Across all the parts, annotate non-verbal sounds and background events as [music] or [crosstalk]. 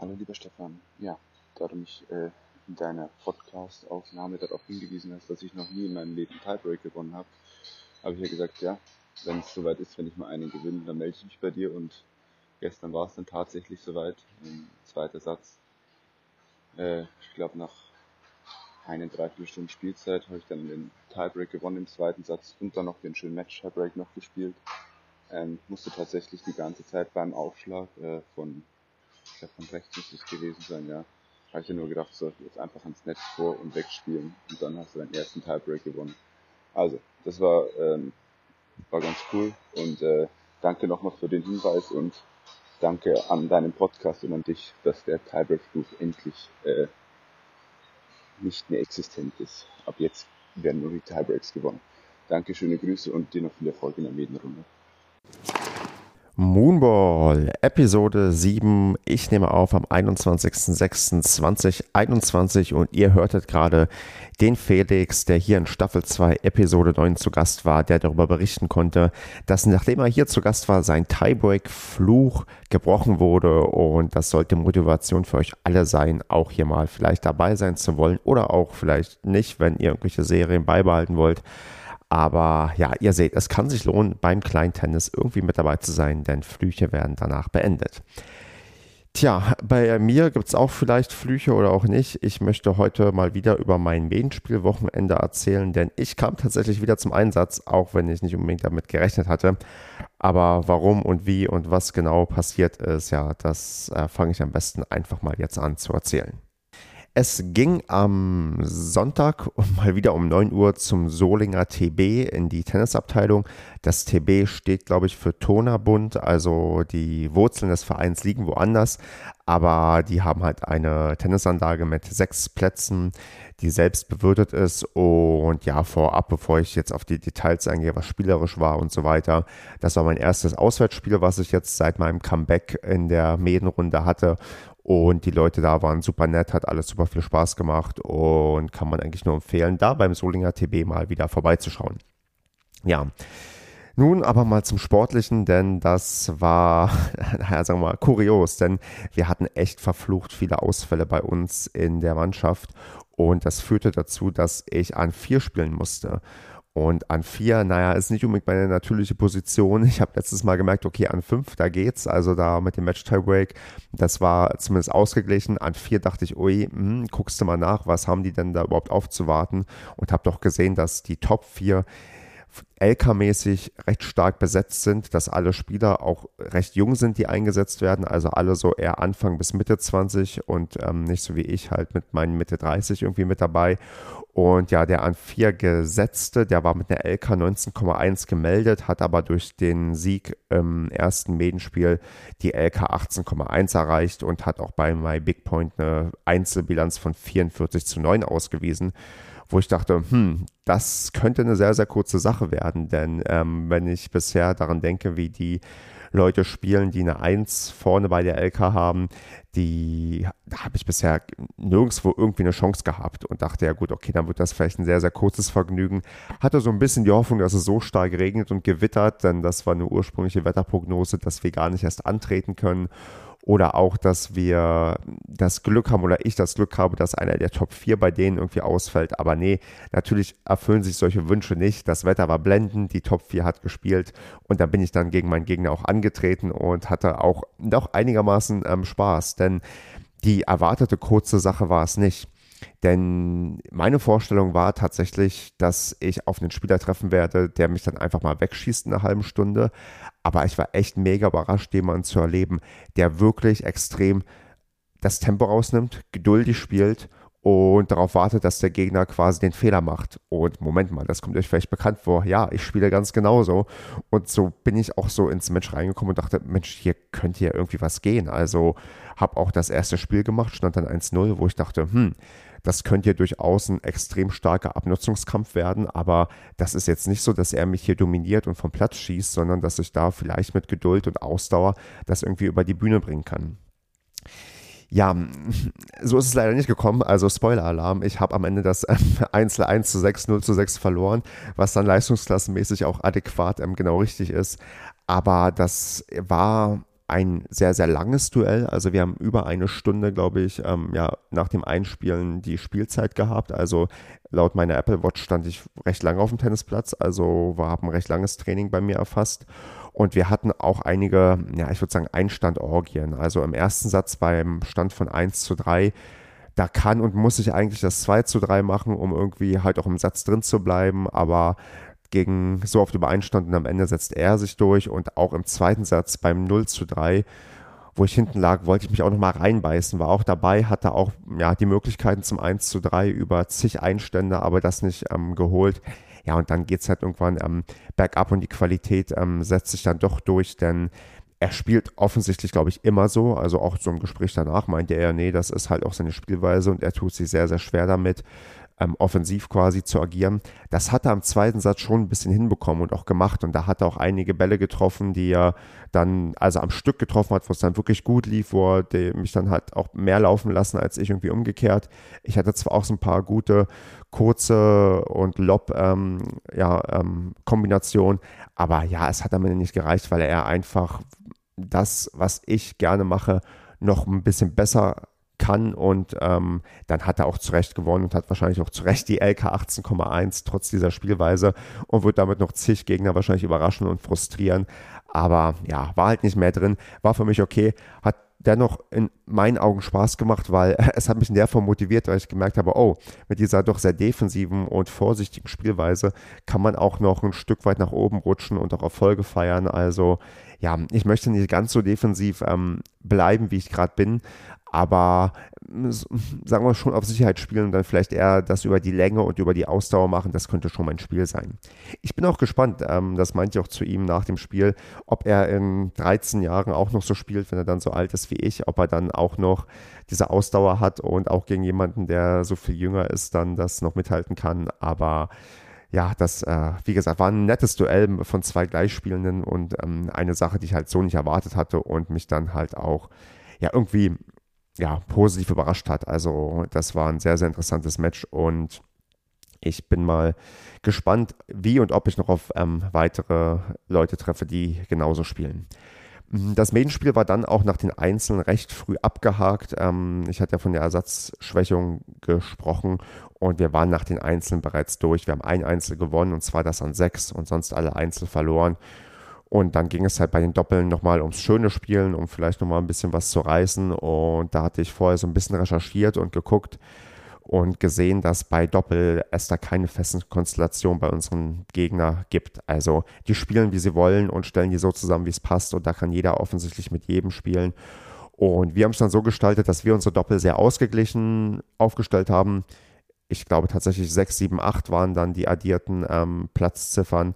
Hallo lieber Stefan, ja, da du mich äh, in deiner Podcast-Aufnahme darauf hingewiesen hast, dass ich noch nie in meinem Leben Tiebreak gewonnen habe, habe ich ja gesagt, ja, wenn es soweit ist, wenn ich mal einen gewinne, dann melde ich mich bei dir und gestern war es dann tatsächlich soweit, ein zweiter Satz. Äh, ich glaube nach eine Dreiviertelstunde Spielzeit habe ich dann den Tiebreak gewonnen im zweiten Satz und dann noch den schönen Match-Tiebreak noch gespielt. Ähm, musste tatsächlich die ganze Zeit beim Aufschlag äh, von ich glaube von rechts muss es gewesen sein, ja. Habe ich ja nur gedacht, so, jetzt einfach ans Netz vor und wegspielen und dann hast du deinen ersten Tiebreak gewonnen. Also, das war, ähm, war ganz cool und äh, danke nochmal für den Hinweis und danke an deinen Podcast und an dich, dass der Tiebreak-Fluch endlich äh, nicht mehr existent ist. Ab jetzt werden nur die Tiebreaks gewonnen. Danke, schöne Grüße und dir noch viel Erfolg in der Medienrunde. Moonball, Episode 7. Ich nehme auf am 21.06.2021 und ihr hörtet gerade den Felix, der hier in Staffel 2, Episode 9 zu Gast war, der darüber berichten konnte, dass nachdem er hier zu Gast war, sein Tiebreak-Fluch gebrochen wurde und das sollte Motivation für euch alle sein, auch hier mal vielleicht dabei sein zu wollen oder auch vielleicht nicht, wenn ihr irgendwelche Serien beibehalten wollt. Aber ja, ihr seht, es kann sich lohnen, beim Kleintennis irgendwie mit dabei zu sein, denn Flüche werden danach beendet. Tja, bei mir gibt es auch vielleicht Flüche oder auch nicht. Ich möchte heute mal wieder über mein Medienspielwochenende erzählen, denn ich kam tatsächlich wieder zum Einsatz, auch wenn ich nicht unbedingt damit gerechnet hatte. Aber warum und wie und was genau passiert ist, ja, das äh, fange ich am besten einfach mal jetzt an zu erzählen. Es ging am Sonntag [laughs] mal wieder um 9 Uhr zum Solinger TB in die Tennisabteilung. Das TB steht, glaube ich, für Tonerbund, also die Wurzeln des Vereins liegen woanders, aber die haben halt eine Tennisanlage mit sechs Plätzen, die selbst bewirtet ist. Und ja, vorab, bevor ich jetzt auf die Details eingehe, was spielerisch war und so weiter, das war mein erstes Auswärtsspiel, was ich jetzt seit meinem Comeback in der Medenrunde hatte. Und die Leute da waren super nett, hat alles super viel Spaß gemacht und kann man eigentlich nur empfehlen, da beim Solinger TB mal wieder vorbeizuschauen. Ja. Nun aber mal zum Sportlichen, denn das war, [laughs] naja, sagen wir mal, kurios, denn wir hatten echt verflucht viele Ausfälle bei uns in der Mannschaft und das führte dazu, dass ich an vier spielen musste. Und an vier, naja, ist nicht unbedingt meine natürliche Position. Ich habe letztes Mal gemerkt, okay, an fünf, da geht's. Also da mit dem Match-Tiebreak, das war zumindest ausgeglichen. An vier dachte ich, ui, hm, guckst du mal nach, was haben die denn da überhaupt aufzuwarten? Und habe doch gesehen, dass die Top vier LK-mäßig recht stark besetzt sind, dass alle Spieler auch recht jung sind, die eingesetzt werden, also alle so eher Anfang bis Mitte 20 und ähm, nicht so wie ich halt mit meinen Mitte 30 irgendwie mit dabei. Und ja, der an 4 gesetzte, der war mit einer LK 19,1 gemeldet, hat aber durch den Sieg im ersten Medenspiel die LK 18,1 erreicht und hat auch bei My Big Point eine Einzelbilanz von 44 zu 9 ausgewiesen wo ich dachte, hm, das könnte eine sehr, sehr kurze Sache werden, denn ähm, wenn ich bisher daran denke, wie die Leute spielen, die eine Eins vorne bei der LK haben, die da habe ich bisher nirgendwo irgendwie eine Chance gehabt und dachte, ja gut, okay, dann wird das vielleicht ein sehr, sehr kurzes Vergnügen. Hatte so ein bisschen die Hoffnung, dass es so stark regnet und gewittert, denn das war eine ursprüngliche Wetterprognose, dass wir gar nicht erst antreten können. Oder auch, dass wir das Glück haben oder ich das Glück habe, dass einer der Top 4 bei denen irgendwie ausfällt. Aber nee, natürlich erfüllen sich solche Wünsche nicht. Das Wetter war blendend, die Top 4 hat gespielt und da bin ich dann gegen meinen Gegner auch angetreten und hatte auch noch einigermaßen ähm, Spaß. Denn die erwartete kurze Sache war es nicht. Denn meine Vorstellung war tatsächlich, dass ich auf einen Spieler treffen werde, der mich dann einfach mal wegschießt in einer halben Stunde. Aber ich war echt mega überrascht, jemanden zu erleben, der wirklich extrem das Tempo rausnimmt, geduldig spielt und darauf wartet, dass der Gegner quasi den Fehler macht. Und Moment mal, das kommt euch vielleicht bekannt vor. Ja, ich spiele ganz genauso. Und so bin ich auch so ins Match reingekommen und dachte, Mensch, hier könnte ja irgendwie was gehen. Also habe auch das erste Spiel gemacht, stand dann 1-0, wo ich dachte, hm, das könnte ja durchaus ein extrem starker Abnutzungskampf werden, aber das ist jetzt nicht so, dass er mich hier dominiert und vom Platz schießt, sondern dass ich da vielleicht mit Geduld und Ausdauer das irgendwie über die Bühne bringen kann. Ja, so ist es leider nicht gekommen. Also Spoiler-Alarm. Ich habe am Ende das ähm, Einzel 1 zu 6, 0 zu 6 verloren, was dann leistungsklassenmäßig auch adäquat ähm, genau richtig ist. Aber das war ein sehr, sehr langes Duell. Also wir haben über eine Stunde, glaube ich, ähm, ja, nach dem Einspielen die Spielzeit gehabt. Also laut meiner Apple Watch stand ich recht lange auf dem Tennisplatz. Also wir haben ein recht langes Training bei mir erfasst. Und wir hatten auch einige, ja, ich würde sagen, Einstandorgien. Also im ersten Satz beim Stand von 1 zu 3 da kann und muss ich eigentlich das 2 zu 3 machen, um irgendwie halt auch im Satz drin zu bleiben. Aber gegen so oft Übereinstand und am Ende setzt er sich durch und auch im zweiten Satz beim 0 zu 3, wo ich hinten lag, wollte ich mich auch nochmal reinbeißen, war auch dabei, hatte auch ja, die Möglichkeiten zum 1 zu 3 über zig Einstände, aber das nicht ähm, geholt. Ja, und dann geht es halt irgendwann ähm, bergab und die Qualität ähm, setzt sich dann doch durch, denn er spielt offensichtlich, glaube ich, immer so. Also auch so im Gespräch danach meinte er, nee, das ist halt auch seine Spielweise und er tut sich sehr, sehr schwer damit ähm, offensiv quasi zu agieren. Das hat er am zweiten Satz schon ein bisschen hinbekommen und auch gemacht. Und da hat er auch einige Bälle getroffen, die er dann, also am Stück getroffen hat, wo es dann wirklich gut lief, wo er mich dann halt auch mehr laufen lassen als ich irgendwie umgekehrt. Ich hatte zwar auch so ein paar gute kurze und Lob ähm, ja, ähm, aber ja, es hat am Ende nicht gereicht, weil er einfach das, was ich gerne mache, noch ein bisschen besser kann und ähm, dann hat er auch zu Recht gewonnen und hat wahrscheinlich auch zu Recht die LK 18,1 trotz dieser Spielweise und wird damit noch zig Gegner wahrscheinlich überraschen und frustrieren. Aber ja, war halt nicht mehr drin, war für mich okay, hat dennoch in meinen Augen Spaß gemacht, weil [laughs] es hat mich in der Form motiviert, weil ich gemerkt habe, oh, mit dieser doch sehr defensiven und vorsichtigen Spielweise kann man auch noch ein Stück weit nach oben rutschen und auch Erfolge feiern. Also ja, ich möchte nicht ganz so defensiv ähm, bleiben, wie ich gerade bin, aber sagen wir schon auf Sicherheit spielen und dann vielleicht eher das über die Länge und über die Ausdauer machen, das könnte schon mein Spiel sein. Ich bin auch gespannt, ähm, das meinte ich auch zu ihm nach dem Spiel, ob er in 13 Jahren auch noch so spielt, wenn er dann so alt ist wie ich, ob er dann auch noch diese Ausdauer hat und auch gegen jemanden, der so viel jünger ist, dann das noch mithalten kann, aber ja, das, äh, wie gesagt, war ein nettes Duell von zwei Gleichspielenden und ähm, eine Sache, die ich halt so nicht erwartet hatte und mich dann halt auch ja irgendwie ja, positiv überrascht hat. Also das war ein sehr, sehr interessantes Match und ich bin mal gespannt, wie und ob ich noch auf ähm, weitere Leute treffe, die genauso spielen. Das Main-Spiel war dann auch nach den Einzelnen recht früh abgehakt. Ähm, ich hatte ja von der Ersatzschwächung gesprochen und wir waren nach den Einzelnen bereits durch. Wir haben ein Einzel gewonnen und zwar das an sechs und sonst alle Einzel verloren. Und dann ging es halt bei den Doppeln nochmal ums schöne Spielen, um vielleicht nochmal ein bisschen was zu reißen. Und da hatte ich vorher so ein bisschen recherchiert und geguckt und gesehen, dass bei Doppel es da keine festen Konstellation bei unseren Gegner gibt. Also die spielen, wie sie wollen und stellen die so zusammen, wie es passt. Und da kann jeder offensichtlich mit jedem spielen. Und wir haben es dann so gestaltet, dass wir unsere Doppel sehr ausgeglichen aufgestellt haben. Ich glaube tatsächlich 6, 7, 8 waren dann die addierten ähm, Platzziffern.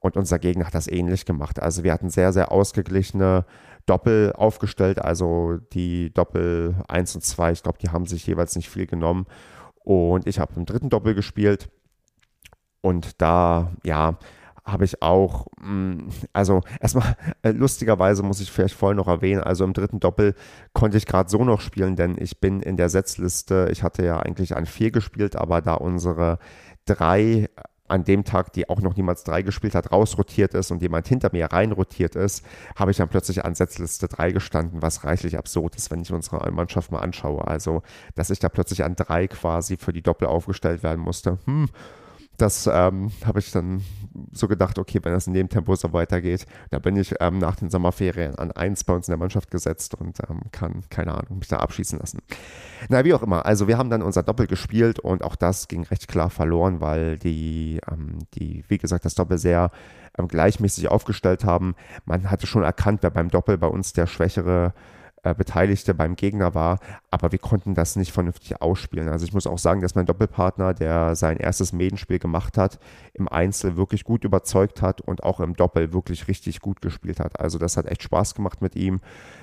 Und unser Gegner hat das ähnlich gemacht. Also wir hatten sehr, sehr ausgeglichene Doppel aufgestellt. Also die Doppel 1 und 2, ich glaube, die haben sich jeweils nicht viel genommen. Und ich habe im dritten Doppel gespielt. Und da, ja, habe ich auch, mm, also erstmal [laughs] äh, lustigerweise muss ich vielleicht vorher noch erwähnen, also im dritten Doppel konnte ich gerade so noch spielen, denn ich bin in der Setzliste, ich hatte ja eigentlich an vier gespielt, aber da unsere drei an dem Tag, die auch noch niemals drei gespielt hat, rausrotiert ist und jemand hinter mir reinrotiert ist, habe ich dann plötzlich an Setzliste 3 gestanden, was reichlich absurd ist, wenn ich unsere Mannschaft mal anschaue. Also, dass ich da plötzlich an drei quasi für die Doppel aufgestellt werden musste. Hm, das ähm, habe ich dann so gedacht, okay, wenn das in dem Tempo so weitergeht, da bin ich ähm, nach den Sommerferien an eins bei uns in der Mannschaft gesetzt und ähm, kann, keine Ahnung, mich da abschießen lassen. Na, wie auch immer, also wir haben dann unser Doppel gespielt und auch das ging recht klar verloren, weil die, ähm, die wie gesagt, das Doppel sehr ähm, gleichmäßig aufgestellt haben. Man hatte schon erkannt, wer beim Doppel bei uns der schwächere Beteiligte beim Gegner war, aber wir konnten das nicht vernünftig ausspielen. Also ich muss auch sagen, dass mein Doppelpartner, der sein erstes Medenspiel gemacht hat, im Einzel wirklich gut überzeugt hat und auch im Doppel wirklich richtig gut gespielt hat. Also das hat echt Spaß gemacht mit ihm.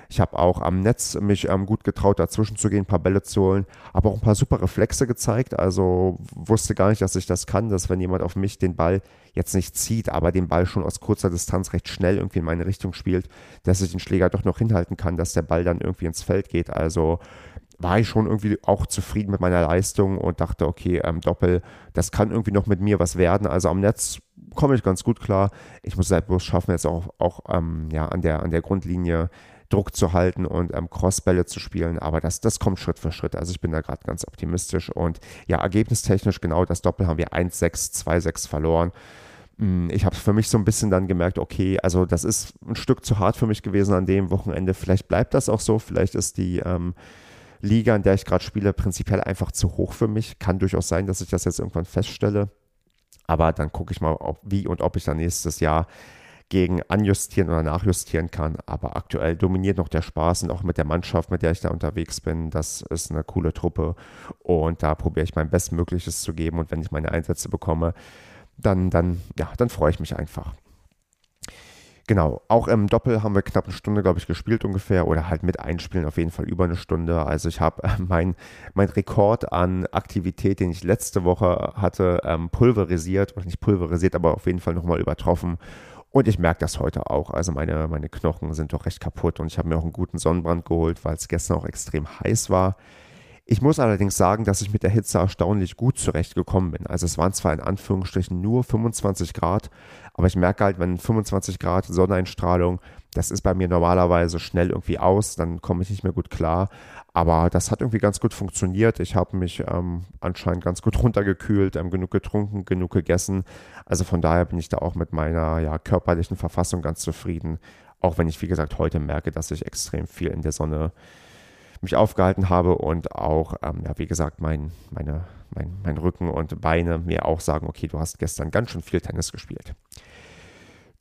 Ich habe auch am Netz mich ähm, gut getraut, dazwischen zu gehen, ein paar Bälle zu holen, aber auch ein paar super Reflexe gezeigt. Also wusste gar nicht, dass ich das kann, dass wenn jemand auf mich den Ball jetzt nicht zieht, aber den Ball schon aus kurzer Distanz recht schnell irgendwie in meine Richtung spielt, dass ich den Schläger doch noch hinhalten kann, dass der Ball dann irgendwie ins Feld geht. Also war ich schon irgendwie auch zufrieden mit meiner Leistung und dachte, okay, ähm, Doppel, das kann irgendwie noch mit mir was werden. Also am Netz komme ich ganz gut klar. Ich muss halt bloß schaffen, jetzt auch, auch ähm, ja, an, der, an der Grundlinie Druck zu halten und ähm, Crossbälle zu spielen. Aber das, das kommt Schritt für Schritt. Also ich bin da gerade ganz optimistisch. Und ja, ergebnistechnisch genau das Doppel haben wir 1-6, 2-6 verloren. Hm, ich habe für mich so ein bisschen dann gemerkt, okay, also das ist ein Stück zu hart für mich gewesen an dem Wochenende. Vielleicht bleibt das auch so. Vielleicht ist die ähm, Liga, in der ich gerade spiele, prinzipiell einfach zu hoch für mich. Kann durchaus sein, dass ich das jetzt irgendwann feststelle. Aber dann gucke ich mal, ob, wie und ob ich dann nächstes Jahr gegen anjustieren oder nachjustieren kann. Aber aktuell dominiert noch der Spaß und auch mit der Mannschaft, mit der ich da unterwegs bin. Das ist eine coole Truppe und da probiere ich mein Bestmögliches zu geben. Und wenn ich meine Einsätze bekomme, dann, dann, ja, dann freue ich mich einfach. Genau, auch im Doppel haben wir knapp eine Stunde, glaube ich, gespielt ungefähr oder halt mit Einspielen auf jeden Fall über eine Stunde. Also ich habe äh, mein, mein Rekord an Aktivität, den ich letzte Woche hatte, ähm, pulverisiert, oder nicht pulverisiert, aber auf jeden Fall nochmal übertroffen. Und ich merke das heute auch. Also meine, meine Knochen sind doch recht kaputt und ich habe mir auch einen guten Sonnenbrand geholt, weil es gestern auch extrem heiß war. Ich muss allerdings sagen, dass ich mit der Hitze erstaunlich gut zurechtgekommen bin. Also es waren zwar in Anführungsstrichen nur 25 Grad, aber ich merke halt, wenn 25 Grad Sonneneinstrahlung, das ist bei mir normalerweise schnell irgendwie aus, dann komme ich nicht mehr gut klar. Aber das hat irgendwie ganz gut funktioniert. Ich habe mich ähm, anscheinend ganz gut [laughs] runtergekühlt, ähm, genug getrunken, genug gegessen. Also von daher bin ich da auch mit meiner ja, körperlichen Verfassung ganz zufrieden. Auch wenn ich, wie gesagt, heute merke, dass ich extrem viel in der Sonne mich aufgehalten habe und auch, ähm, ja, wie gesagt, mein, meine, mein, mein Rücken und Beine mir auch sagen, okay, du hast gestern ganz schön viel Tennis gespielt.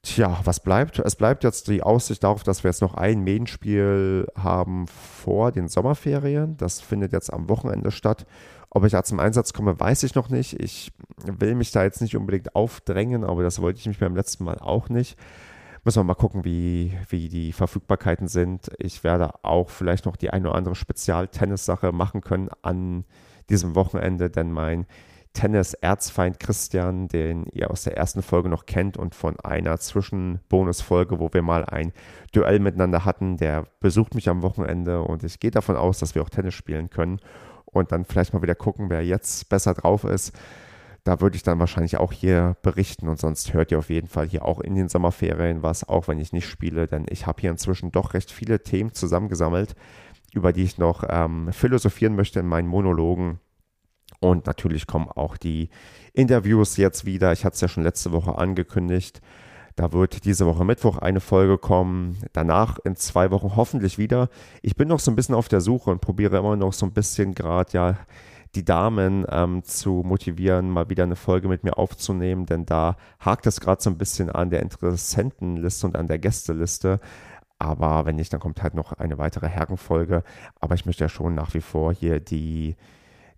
Tja, was bleibt? Es bleibt jetzt die Aussicht darauf, dass wir jetzt noch ein Medienspiel haben vor den Sommerferien. Das findet jetzt am Wochenende statt. Ob ich da zum Einsatz komme, weiß ich noch nicht. Ich will mich da jetzt nicht unbedingt aufdrängen, aber das wollte ich mich beim letzten Mal auch nicht. Müssen wir mal gucken, wie, wie die Verfügbarkeiten sind. Ich werde auch vielleicht noch die eine oder andere Spezial-Tennis-Sache machen können an diesem Wochenende, denn mein Tennis-Erzfeind Christian, den ihr aus der ersten Folge noch kennt und von einer Zwischenbonusfolge, wo wir mal ein Duell miteinander hatten, der besucht mich am Wochenende und ich gehe davon aus, dass wir auch Tennis spielen können und dann vielleicht mal wieder gucken, wer jetzt besser drauf ist. Da würde ich dann wahrscheinlich auch hier berichten und sonst hört ihr auf jeden Fall hier auch in den Sommerferien was, auch wenn ich nicht spiele, denn ich habe hier inzwischen doch recht viele Themen zusammengesammelt, über die ich noch ähm, philosophieren möchte in meinen Monologen. Und natürlich kommen auch die Interviews jetzt wieder. Ich hatte es ja schon letzte Woche angekündigt. Da wird diese Woche Mittwoch eine Folge kommen. Danach in zwei Wochen hoffentlich wieder. Ich bin noch so ein bisschen auf der Suche und probiere immer noch so ein bisschen gerade ja die Damen ähm, zu motivieren, mal wieder eine Folge mit mir aufzunehmen, denn da hakt es gerade so ein bisschen an der Interessentenliste und an der Gästeliste. Aber wenn nicht, dann kommt halt noch eine weitere Herrenfolge. Aber ich möchte ja schon nach wie vor hier die,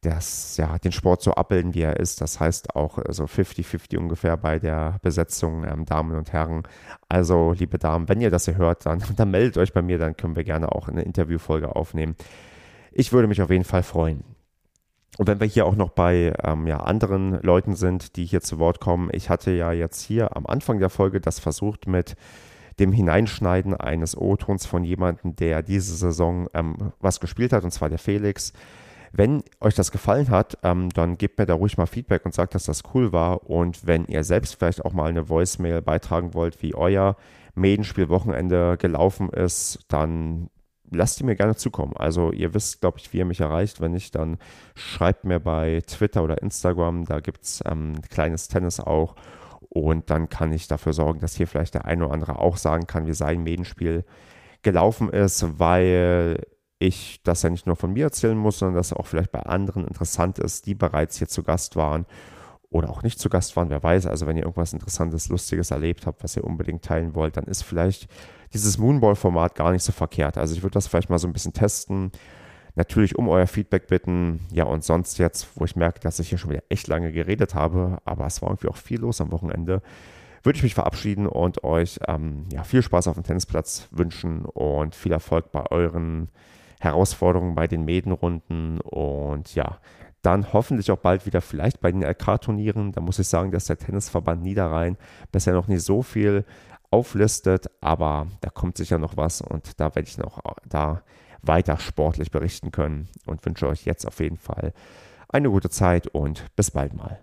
das, ja, den Sport so abbilden, wie er ist. Das heißt auch so 50-50 ungefähr bei der Besetzung ähm, Damen und Herren. Also, liebe Damen, wenn ihr das hier hört, dann, [laughs] dann meldet euch bei mir, dann können wir gerne auch eine Interviewfolge aufnehmen. Ich würde mich auf jeden Fall freuen. Und wenn wir hier auch noch bei ähm, ja, anderen Leuten sind, die hier zu Wort kommen, ich hatte ja jetzt hier am Anfang der Folge das versucht mit dem Hineinschneiden eines O-Tons von jemandem, der diese Saison ähm, was gespielt hat, und zwar der Felix. Wenn euch das gefallen hat, ähm, dann gebt mir da ruhig mal Feedback und sagt, dass das cool war. Und wenn ihr selbst vielleicht auch mal eine Voicemail beitragen wollt, wie euer Medenspiel-Wochenende gelaufen ist, dann lasst die mir gerne zukommen. Also ihr wisst, glaube ich, wie ihr mich erreicht. Wenn nicht, dann schreibt mir bei Twitter oder Instagram. Da gibt es ähm, kleines Tennis auch. Und dann kann ich dafür sorgen, dass hier vielleicht der eine oder andere auch sagen kann, wie sein Medenspiel gelaufen ist, weil ich das ja nicht nur von mir erzählen muss, sondern dass auch vielleicht bei anderen interessant ist, die bereits hier zu Gast waren oder auch nicht zu Gast waren, wer weiß. Also wenn ihr irgendwas Interessantes, Lustiges erlebt habt, was ihr unbedingt teilen wollt, dann ist vielleicht dieses Moonball-Format gar nicht so verkehrt. Also ich würde das vielleicht mal so ein bisschen testen. Natürlich um euer Feedback bitten. Ja, und sonst jetzt, wo ich merke, dass ich hier schon wieder echt lange geredet habe, aber es war irgendwie auch viel los am Wochenende, würde ich mich verabschieden und euch ähm, ja, viel Spaß auf dem Tennisplatz wünschen und viel Erfolg bei euren Herausforderungen bei den Medenrunden und ja, dann hoffentlich auch bald wieder vielleicht bei den LK-Turnieren. Da muss ich sagen, dass der Tennisverband Niederrhein bisher noch nicht so viel auflistet, aber da kommt sicher noch was und da werde ich noch da weiter sportlich berichten können und wünsche euch jetzt auf jeden Fall eine gute Zeit und bis bald mal.